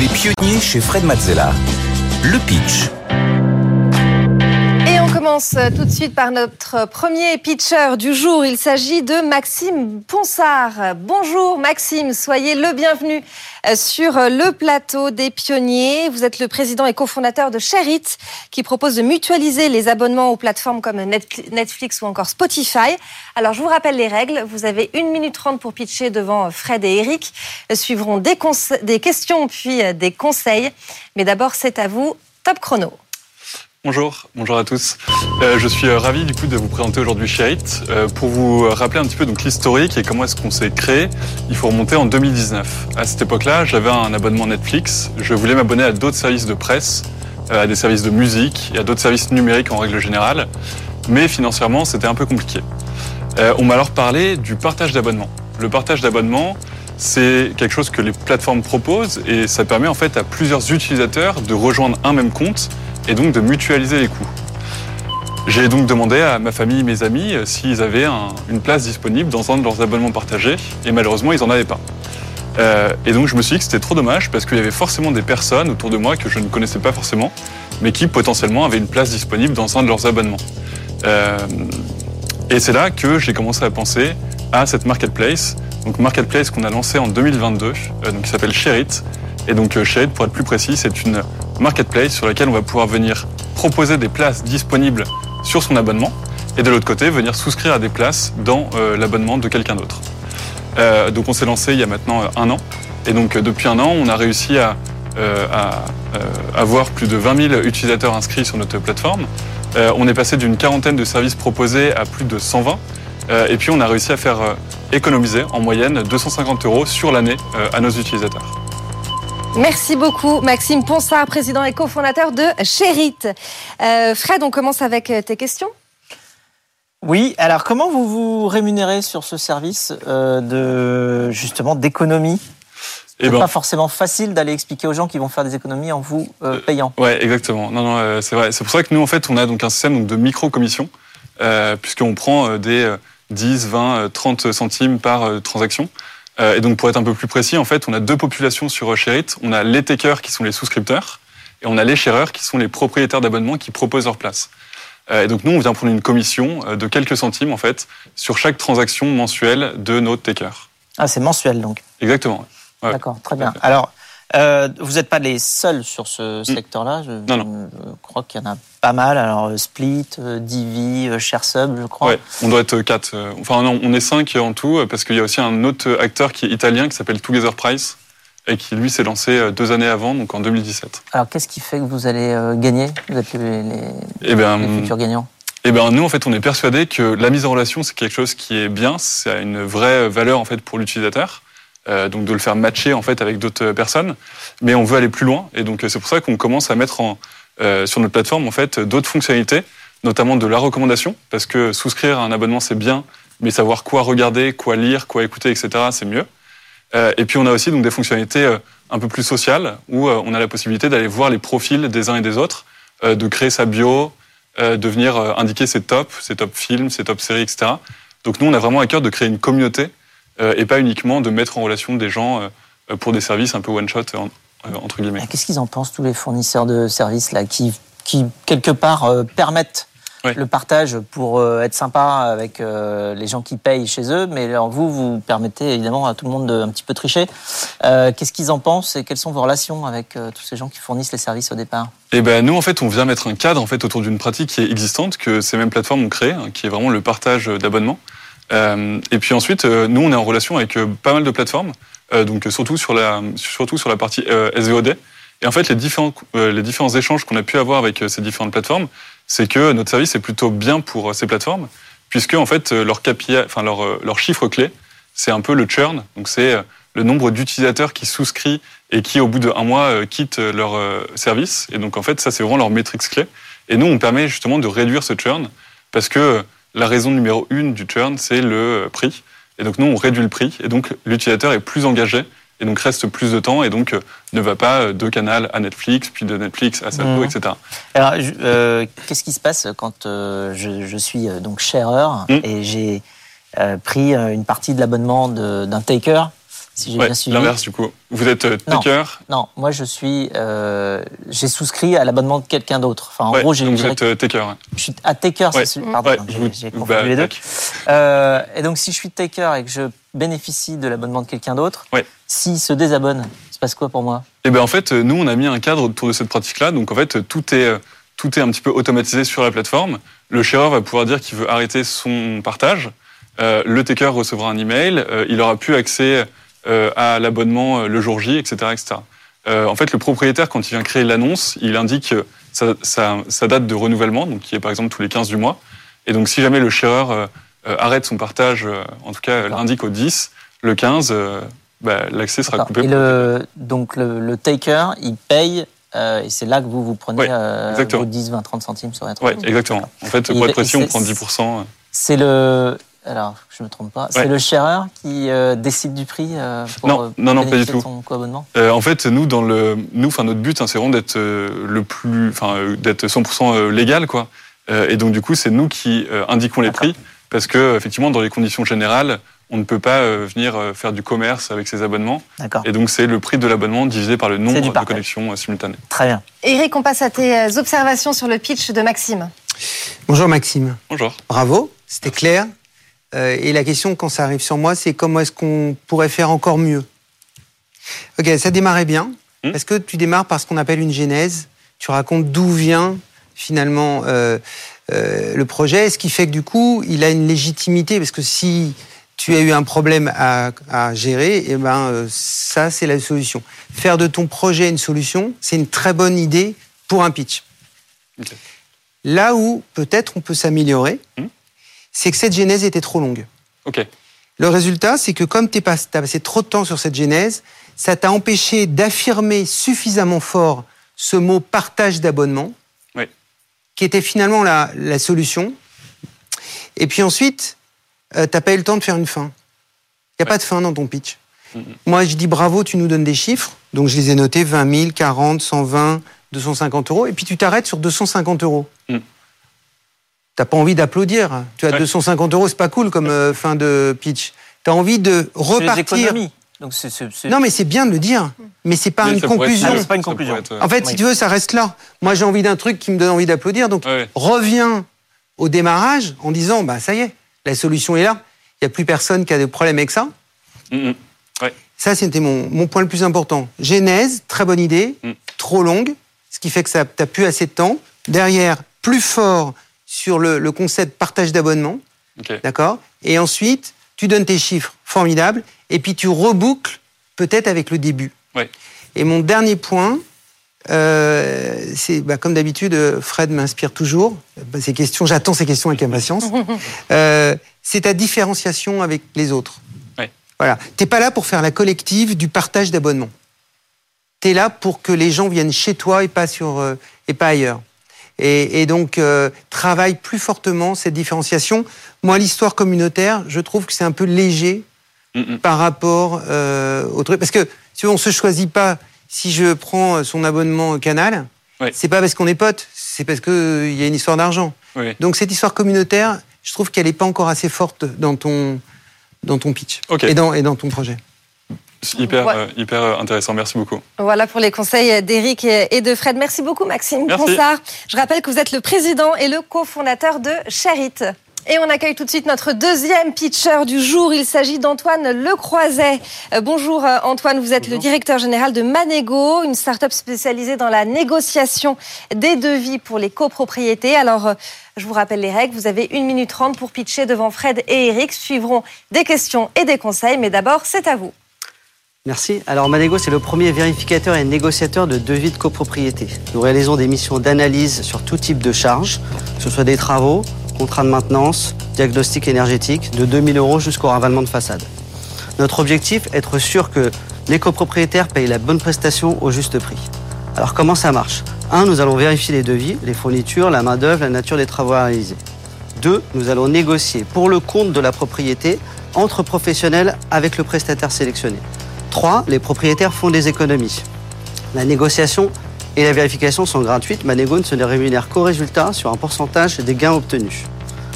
Les pionniers chez Fred Mazzella. Le pitch. Commence tout de suite par notre premier pitcher du jour. Il s'agit de Maxime Ponsard. Bonjour Maxime, soyez le bienvenu sur le plateau des pionniers. Vous êtes le président et cofondateur de Sherit qui propose de mutualiser les abonnements aux plateformes comme Netflix ou encore Spotify. Alors je vous rappelle les règles. Vous avez une minute trente pour pitcher devant Fred et Eric. Suivront des, des questions puis des conseils. Mais d'abord c'est à vous. Top chrono. Bonjour, bonjour à tous. Euh, je suis euh, ravi du coup de vous présenter aujourd'hui Sherit. Euh, pour vous rappeler un petit peu donc l'historique et comment est-ce qu'on s'est créé, il faut remonter en 2019. À cette époque-là, j'avais un abonnement Netflix. Je voulais m'abonner à d'autres services de presse, à des services de musique et à d'autres services numériques en règle générale. Mais financièrement, c'était un peu compliqué. On m'a alors parlé du partage d'abonnement. Le partage d'abonnement, c'est quelque chose que les plateformes proposent et ça permet en fait à plusieurs utilisateurs de rejoindre un même compte et donc de mutualiser les coûts. J'ai donc demandé à ma famille et mes amis euh, s'ils avaient un- une place disponible dans un de leurs abonnements partagés et malheureusement ils n'en avaient pas. Euh, et donc je me suis dit que c'était trop dommage parce qu'il y avait forcément des personnes autour de moi que je ne connaissais pas forcément mais qui potentiellement avaient une place disponible dans un de leurs abonnements. Euh, et c'est là que j'ai commencé à penser à cette marketplace, donc marketplace qu'on a lancé en 2022, euh, donc qui s'appelle Sherit. Et donc Sherit, pour être plus précis, c'est une marketplace sur laquelle on va pouvoir venir proposer des places disponibles sur son abonnement et de l'autre côté venir souscrire à des places dans euh, l'abonnement de quelqu'un d'autre. Euh, donc on s'est lancé il y a maintenant euh, un an et donc depuis un an on a réussi à, avoir plus de 20 000 utilisateurs inscrits sur notre plateforme. On est passé d'une quarantaine de services proposés à plus de 120 euh, et puis on a réussi à faire économiser en moyenne 250 euros sur l'année à nos utilisateurs. Merci beaucoup, Maxime Ponsard, président et cofondateur de Sherit. Euh, Fred, on commence avec euh, tes questions. Oui, alors comment vous vous rémunérez sur ce service euh, de justement d'économie? Et C'est ben, pas forcément facile d'aller expliquer aux gens qui vont faire des économies en vous euh, payant. Ouais, exactement. Non, non, euh, c'est vrai. C'est pour ça que nous, en fait, on a donc un système donc, de micro-commission, euh, puisqu'on prend euh, des euh, 10, 20, euh, 30 centimes par euh, transaction. Euh, et donc, pour être un peu plus précis, en fait, on a deux populations sur Sherit. On a les takers, qui sont les souscripteurs, et on a les sharers, qui sont les propriétaires d'abonnements qui proposent leur place. Euh, et donc, nous, on vient prendre une commission euh, de quelques centimes, en fait, sur chaque transaction mensuelle de nos takers. Ah, c'est mensuel donc. Exactement. Ouais. D'accord, très bien. Alors, euh, vous n'êtes pas les seuls sur ce secteur-là. Je, Mm. Non, non. je crois qu'il y en a pas mal. Alors, euh, Split, euh, Divi, ShareSub, je crois. Ouais, on doit être quatre. Enfin, non, on est cinq en tout, parce qu'il y a aussi un autre acteur qui est italien qui s'appelle Together Price, et qui lui s'est lancé deux années avant, donc en 2017. Alors, qu'est-ce qui fait que vous allez gagner? Vous êtes les, les- Et ben, les futurs gagnants. et ben, nous, en fait, on est persuadé que la mise en relation, c'est quelque chose qui est bien, c'est a une vraie valeur en fait pour l'utilisateur. Euh, donc de le faire matcher en fait avec d'autres personnes, mais on veut aller plus loin et donc euh, c'est pour ça qu'on commence à mettre euh, sur notre plateforme en fait d'autres fonctionnalités, notamment de la recommandation, parce que souscrire à un abonnement c'est bien, mais savoir quoi regarder, quoi lire, quoi écouter, etc. c'est mieux. Euh, et puis on a aussi donc des fonctionnalités euh, un peu plus sociales où euh, on a la possibilité d'aller voir les profils des uns et des autres, euh, de créer sa bio, euh, de venir euh, indiquer ses tops, ses top films, ses top séries, etc. Donc nous on a vraiment à cœur de créer une communauté euh, et pas uniquement de mettre en relation des gens euh, pour des services un peu one shot euh, entre guillemets. Et Qu'est-ce qu'ils en pensent, tous les fournisseurs de services là, qui, qui quelque part, euh, permettent le partage pour euh, être sympa avec euh, les gens qui payent chez eux, mais alors vous, vous permettez évidemment à tout le monde de un petit peu tricher. Euh, Qu'est-ce qu'ils en pensent et quelles sont vos relations avec euh, tous ces gens qui fournissent les services au départ? Et ben nous en fait on vient mettre un cadre en fait autour d'une pratique qui est existante que ces mêmes plateformes ont créée, hein, qui est vraiment le partage d'abonnements. Euh, et puis ensuite euh, nous on est en relation avec euh, pas mal de plateformes, donc surtout sur la surtout sur la partie SVOD. Et en fait les différents les différents échanges qu'on a pu avoir avec ces différentes plateformes, c'est que notre service est plutôt bien pour ces plateformes, puisque en fait leur KPI, enfin leur leur chiffre clé, c'est un peu le churn, donc c'est le nombre d'utilisateurs qui souscrit et qui, au bout d'un mois, quittent leur service. Et donc, en fait, ça, c'est vraiment leur métrique clé. Et nous, on permet justement de réduire ce churn parce que la raison numéro une du churn, c'est le prix. Et donc, nous, on réduit le prix. Et donc, l'utilisateur est plus engagé et donc reste plus de temps et donc euh, ne va pas de Canal à Netflix, puis de Netflix à Salto, Mhm. etc. Alors, euh, qu'est-ce qui se passe quand euh, je, je suis donc sharer Mm. et j'ai euh, pris une partie de l'abonnement d'un taker Si j'ai Ouais, bien suivi. l'inverse du coup. Vous êtes euh, Non. taker. Non, moi je suis, euh, j'ai souscrit à l'abonnement de quelqu'un d'autre. Enfin, en Ouais, gros, j'ai donc vous êtes euh, taker. je suis à taker, Ouais. c'est celui. Pardon, Ouais, j'ai- vous- j'ai bah, confondu les deux. Euh, et donc, si je suis taker et que je bénéficie de l'abonnement de quelqu'un d'autre, Ouais. s'il se désabonne, il se passe quoi pour moi? Et ben en fait, nous on a mis un cadre autour de cette pratique-là. Donc en fait, tout est tout est un petit peu automatisé sur la plateforme. Le shareur va pouvoir dire qu'il veut arrêter son partage. Euh, le taker recevra un email. euh, il aura plus accès euh, à l'abonnement euh, le jour J, etc., etc. Euh, en fait, le propriétaire, quand il vient créer l'annonce, il indique euh, sa, sa- sa date de renouvellement, donc qui est par exemple tous les 15 du mois. Et donc, si jamais le shareur euh, euh, arrête son partage, euh, en tout cas l'indique au 10, le 15, euh, bah, l'accès sera coupé. Et le, donc, le, le taker, il paye, euh, et c'est là que vous, vous prenez Ouais, euh, vos 10, 20, 30 centimes sur la Ouais, exactement. En fait, pour être précis, on prend 10%. C'est le. Alors, je me trompe pas. C'est Ouais. le sharer qui euh, décide du prix euh, pour Non, euh, non, non, pas du tout. son co-abonnement? Euh, en fait, nous, dans le, nous, enfin, notre but, hein, c'est vraiment d'être euh, le plus, enfin, euh, d'être 100% euh, légal, quoi. Euh, et donc, du coup, c'est nous qui euh, indiquons les prix, parce que, effectivement, dans les conditions générales, on ne peut pas euh, venir euh, faire du commerce avec ces abonnements. D'accord. Et donc, c'est le prix de l'abonnement divisé par le nombre de connexions euh, simultanées. Très bien. Eric, on passe à tes observations sur le pitch de Maxime. Bonjour Maxime. Bonjour. Bravo, c'était clair. Euh, et la question, quand ça arrive sur moi, c'est comment est-ce qu'on pourrait faire encore mieux? Ok, ça démarrait bien. Hmm. Parce que tu démarres par ce qu'on appelle une genèse. Tu racontes d'où vient finalement euh, euh, le projet, ce qui fait que du coup, il a une légitimité. Parce que si tu as eu un problème à, à gérer, et ben euh, ça, c'est la solution. Faire de ton projet une solution, c'est une très bonne idée pour un pitch. Là où peut-être on peut s'améliorer, Hmm. C'est que cette genèse était trop longue. Ok. Le résultat, c'est que comme tu as passé trop de temps sur cette genèse, ça t'a empêché d'affirmer suffisamment fort ce mot partage d'abonnement, Oui. qui était finalement la, la solution. Et puis ensuite, euh, t'as pas eu le temps de faire une fin. Il n'y a Ouais. pas de fin dans ton pitch. Moi, je dis bravo, tu nous donnes des chiffres. Donc, je les ai notés 20 000, 40, 120, 250 euros. Et puis, tu t'arrêtes sur 250 euros. Mhm. T'as pas envie d'applaudir. Tu as Ouais. 250 euros, c'est pas cool comme euh, fin de pitch. Tu as envie de repartir. économies. Donc, c'est- Non, mais c'est bien de le dire. Mais c'est pas une être conclusion. pas une conclusion. être, euh, En fait, Oui. si tu veux, ça reste là. Moi, j'ai envie d'un truc qui me donne envie d'applaudir. Donc, ouais. reviens au démarrage en disant, bah, ça y est, la solution est là. Il n'y a plus personne qui a des problèmes avec ça. Mm. Ça, c'était mon, mon point le plus important. Genèse, très bonne idée, Mm. trop longue, ce qui fait que ça t'as plus assez de temps. Derrière, plus fort sur le, le concept partage d'abonnement, d'accord? Et ensuite, tu donnes tes chiffres, formidable, et puis tu reboucles peut-être avec le début. Ouais. Et mon dernier point, euh, c'est bah, comme d'habitude, euh, Fred m'inspire toujours. Bah, ces questions, j'attends ces questions avec impatience. Euh, c'est ta différenciation avec les autres. Ouais. Voilà. T'es pas là pour faire la collective du partage d'abonnement. T'es là pour que les gens viennent chez toi et pas sur euh, et pas ailleurs. Et, et donc euh, travaille plus fortement cette différenciation. Moi, l'histoire communautaire, je trouve que c'est un peu léger Mm, mm. par rapport euh, au truc. Parce que si on se choisit pas, si je prends son abonnement Canal, Ouais. c'est pas parce qu'on est potes, c'est parce qu'il y a une histoire d'argent. Oui. Donc cette histoire communautaire, je trouve qu'elle n'est pas encore assez forte dans ton, dans ton pitch Ok. et, dans, et dans ton projet. C'est Hyper, Ouais. euh, hyper euh, intéressant. Merci beaucoup. Voilà pour les conseils d'Eric et de Fred. Merci beaucoup Maxime Merci. Ponsard. Je rappelle que vous êtes le président et le cofondateur de Charit. Et on accueille tout de suite notre deuxième pitcher du jour. Il s'agit d'Antoine Lecroiset. Euh, bonjour Antoine, vous êtes le directeur général de Manego, une start-up spécialisée dans la négociation des devis pour les copropriétés. Alors, je vous rappelle les règles. Vous avez une minute trente pour pitcher devant Fred et Eric. Suivront des questions et des conseils. Mais d'abord, c'est à vous. Merci. Alors Manego, c'est le premier vérificateur et négociateur de devis de copropriété. Nous réalisons des missions d'analyse sur tout type de charges, que ce soit des travaux, contrats de maintenance, diagnostic énergétique, de 2000 euros jusqu'au ravalement de façade. Notre objectif, être sûr que les copropriétaires payent la bonne prestation au juste prix. Alors comment ça marche? Un, nous allons vérifier les devis, les fournitures, la main-d'œuvre, la nature des travaux à réaliser. Deux, nous allons négocier pour le compte de la propriété entre professionnels avec le prestataire sélectionné. 3. Les propriétaires font des économies. La négociation et la vérification sont gratuites. Manego ne se rémunère qu'au résultat sur un pourcentage des gains obtenus.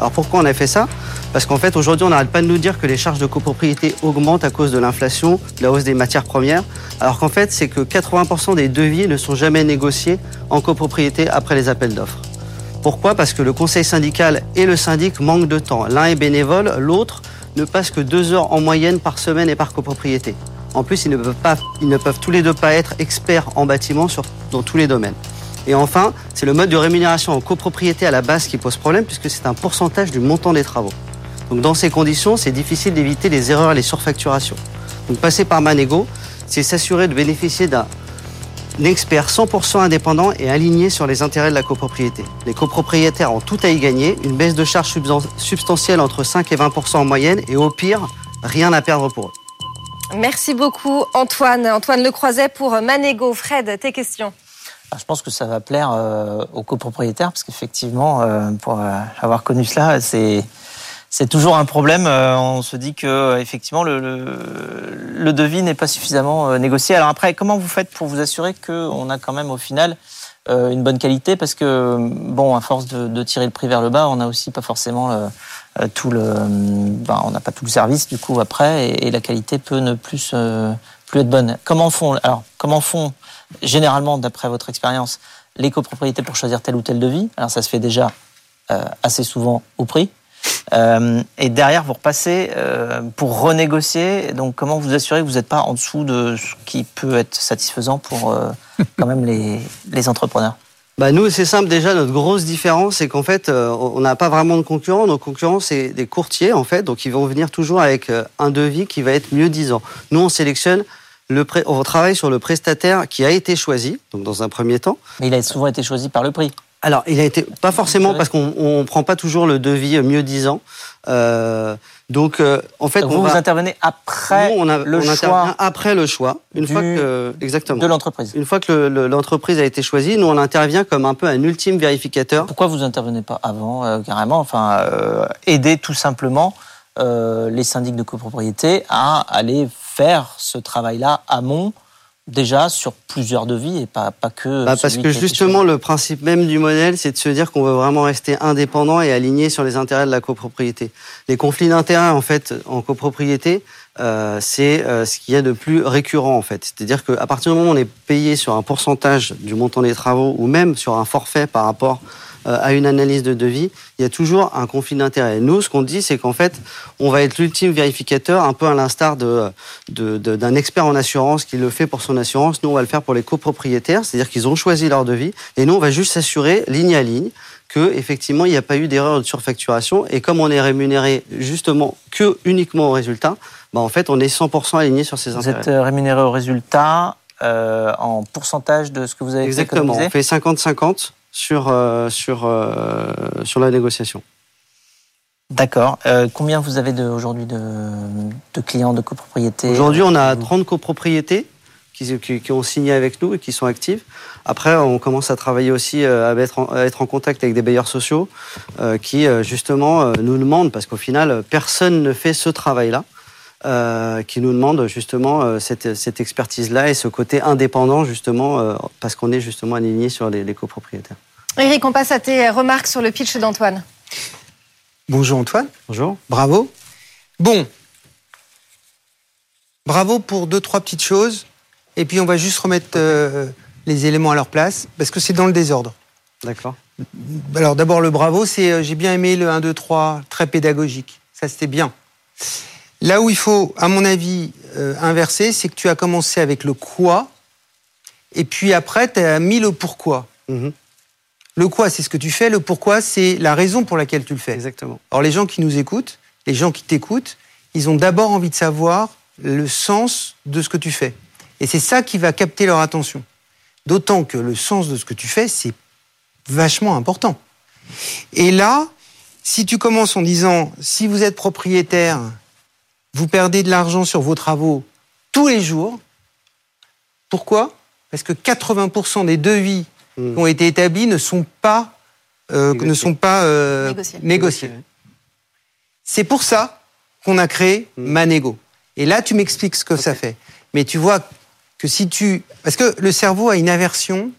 Alors pourquoi on a fait ça? Parce qu'en fait, aujourd'hui, on n'arrête pas de nous dire que les charges de copropriété augmentent à cause de l'inflation, de la hausse des matières premières, alors qu'en fait, c'est que 80% des devis ne sont jamais négociés en copropriété après les appels d'offres. Pourquoi? Parce que le conseil syndical et le syndic manquent de temps. L'un est bénévole, l'autre ne passe que deux heures en moyenne par semaine et par copropriété. En plus, ils ne peuvent, tous les deux pas être experts en bâtiment dans tous les domaines. Et enfin, c'est le mode de rémunération en copropriété à la base qui pose problème puisque c'est un pourcentage du montant des travaux. Donc dans ces conditions, c'est difficile d'éviter les erreurs et les surfacturations. Donc passer par Manego, c'est s'assurer de bénéficier d'un expert 100% indépendant et aligné sur les intérêts de la copropriété. Les copropriétaires ont tout à y gagner, une baisse de charges substantielle entre 5 et 20% en moyenne et au pire, rien à perdre pour eux. Merci beaucoup Antoine. Antoine Lecroiset pour Manego. Fred, tes questions ah, je pense que ça va plaire euh, aux copropriétaires parce qu'effectivement, euh, pour euh, avoir connu cela, c'est toujours un problème. on se dit que effectivement le, le, devis n'est pas suffisamment négocié. Alors après, comment vous faites pour vous assurer qu'on a quand même au final une bonne qualité? Parce que bon, à force de, de, tirer le prix vers le bas, on n'a aussi pas forcément tout le, ben, on n'a pas tout le service du coup après, et, et la qualité peut ne plus plus être bonne. Comment font alors Comment font généralement, d'après votre expérience, les copropriétés pour choisir tel ou tel devis? Alors ça se fait déjà euh, assez souvent au prix. Euh, et derrière, vous repassez euh, pour renégocier. Donc, comment vous assurez que vous n'êtes pas en dessous de ce qui peut être satisfaisant pour quand même les, les entrepreneurs? Bah nous, c'est simple. Déjà, notre grosse différence, c'est qu'en fait, on n'a pas vraiment de concurrents. Nos concurrents, c'est des courtiers, en fait. Donc, ils vont venir toujours avec un devis qui va être mieux disant. Nous, on sélectionne le on travaille sur le prestataire qui a été choisi, donc dans un premier temps. Mais il a souvent été choisi par le prix. Alors, il a été pas forcément parce qu'on ne prend pas toujours le devis mieux disant. Euh, donc, euh, en fait, vous, vous intervenez après on le choix. Après le choix, une fois que exactement de l'entreprise. Une fois que l'entreprise a été choisie, nous on intervient comme un peu un ultime vérificateur. Pourquoi vous intervenez pas avant euh, carrément Enfin, euh, aider tout simplement les syndics de copropriété à aller faire ce travail-là amont déjà sur plusieurs devis et pas, pas que. Bah parce que justement, le principe même du modèle, c'est de se dire qu'on veut vraiment rester indépendant et aligné sur les intérêts de la copropriété. Les conflits d'intérêts, en fait, en copropriété, euh, c'est euh, ce qu'il y a de plus récurrent, en fait. C'est-à-dire qu'à partir du moment où on est payé sur un pourcentage du montant des travaux ou même sur un forfait par rapport à une analyse de devis, il y a toujours un conflit d'intérêts. Nous, ce qu'on dit, c'est qu'en fait, on va être l'ultime vérificateur, un peu à l'instar d'un de, de, expert en assurance qui le fait pour son assurance. Nous, on va le faire pour les copropriétaires, c'est-à-dire qu'ils ont choisi leur devis, et nous, on va juste s'assurer, ligne à ligne, que effectivement il n'y a pas eu d'erreur de surfacturation et comme on est rémunéré justement que uniquement au résultat, bah en fait on est 100% aligné sur ces intérêts. Vous êtes euh, rémunéré au résultat euh, en pourcentage de ce que vous avez Exactement, on fait 50-50 sur, euh, sur, euh, sur la négociation. D'accord. Euh, combien vous avez aujourd'hui de, de, clients de copropriété Aujourd'hui, on a 30 copropriétés qui, qui, ont signé avec nous et qui sont actives. Après, on commence à travailler aussi, à être en, à être en contact avec des bailleurs sociaux qui, justement, nous demandent, parce qu'au final, personne ne fait ce travail-là. Euh, qui nous demande justement euh, cette, cette expertise-là et ce côté indépendant justement euh, parce qu'on est justement aligné sur les, les, copropriétaires. Eric, on passe à tes remarques sur le pitch d'Antoine. Bonjour Antoine. Bonjour. Bravo. Bon. Bravo pour deux, trois petites choses. Et puis on va juste remettre les éléments à leur place parce que c'est dans le désordre. D'accord. Alors d'abord le bravo, c'est j'ai bien aimé le 1, 2, 3, très pédagogique. Ça c'était bien. Là où il faut, à mon avis, euh, inverser, c'est que tu as commencé avec le quoi, et puis après, tu as mis le pourquoi. Mhm. Le quoi, c'est ce que tu fais, le pourquoi, c'est la raison pour laquelle tu le fais. Exactement. Alors les gens qui nous écoutent, les gens qui t'écoutent, ils ont d'abord envie de savoir le sens de ce que tu fais. Et c'est ça qui va capter leur attention. D'autant que le sens de ce que tu fais, c'est vachement important. Et là, si tu commences en disant, si vous êtes propriétaire vous perdez de l'argent sur vos travaux tous les jours. Pourquoi? Parce que 80% des devis hmm. qui ont été établis ne sont pas, euh, ne sont pas euh, négociés. C'est pour ça qu'on a créé hmm. Manego. Et là, tu m'expliques ce que ça fait. Mais tu vois que si tu... Parce que le cerveau a une aversion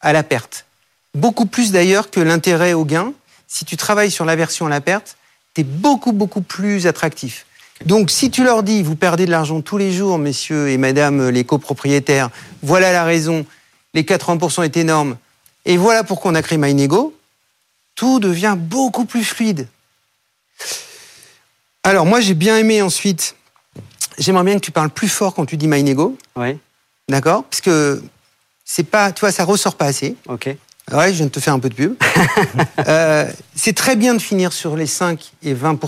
à la perte. Beaucoup plus d'ailleurs que l'intérêt au gain. si tu travailles sur la version à la perte, tu es beaucoup, beaucoup plus attractif. Donc, si tu leur dis, vous perdez de l'argent tous les jours, messieurs et madame les copropriétaires, voilà la raison, les 80% est énorme, et voilà pourquoi on a créé MyNego, tout devient beaucoup plus fluide. Alors, moi, j'ai bien aimé ensuite, j'aimerais bien que tu parles plus fort quand tu dis MyNego, Oui, d'accord? Parce que c'est pas, tu vois, ça ressort pas assez. ok. Ouais, je viens de te faire un peu de pub. Euh, c'est très bien de finir sur les 5 et 20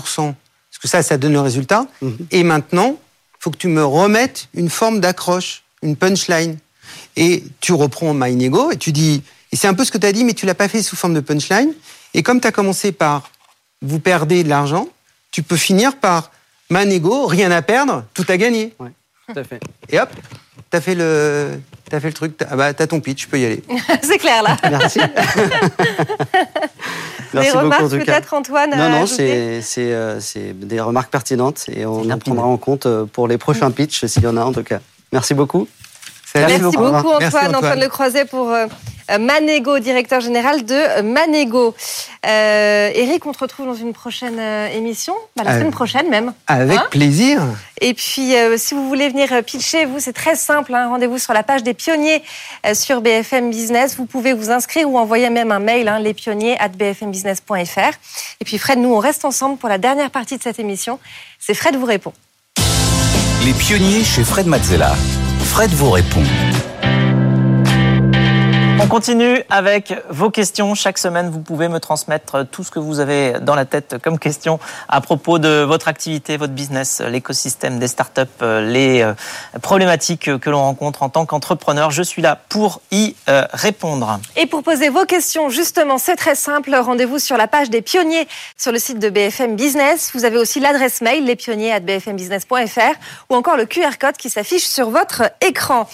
que ça, ça donne le résultat. Mhm. Et maintenant, il faut que tu me remettes une forme d'accroche, une punchline. Et tu reprends MyNego et tu dis, et c'est un peu ce que tu as dit, mais tu l'as pas fait sous forme de punchline. Et comme tu as commencé par vous perdez de l'argent, tu peux finir par MyNego, rien à perdre, tout à gagner. Tout à fait. Et hop, t'as fait le, t'as fait le truc, t'as, ah bah, t'as ton pitch, tu peux y aller. C'est clair là. Merci. Des Merci remarques peut-être Antoine à Non, non, c'est c'est, euh, c'est des remarques pertinentes et on en prendra en compte euh, pour les prochains pitchs s'il y en a en tout cas. Merci beaucoup. Merci beaucoup. Antoine. Merci, Antoine. Antoine. Le Croiset pour euh, euh, Manego, directeur général de euh, Manego. Euh, Eric, on te retrouve dans une prochaine euh, émission, bah, la Euh, semaine prochaine même. Avec Hein plaisir. Et puis, euh, si vous voulez venir euh, pitcher, vous, c'est très simple. hein. Rendez-vous sur la page des pionniers euh, sur BFM Business. Vous pouvez vous inscrire ou envoyer même un mail, hein, lespionniers at bfmbusiness.fr. Et puis, Fred, nous, on reste ensemble pour la dernière partie de cette émission. C'est Fred vous répond. Les pionniers chez Fred Mazzella. Fred vous répond. On continue avec vos questions. Chaque semaine, vous pouvez me transmettre tout ce que vous avez dans la tête comme question à propos de votre activité, votre business, l'écosystème des startups, euh, les euh, problématiques que l'on rencontre en tant qu'entrepreneur. Je suis là pour y euh, répondre. Et pour poser vos questions, justement, c'est très simple. Rendez-vous sur la page des pionniers sur le site de BFM Business. Vous avez aussi l'adresse mail, lespionniers@bfmbusiness.fr ou encore le QR code qui s'affiche sur votre écran.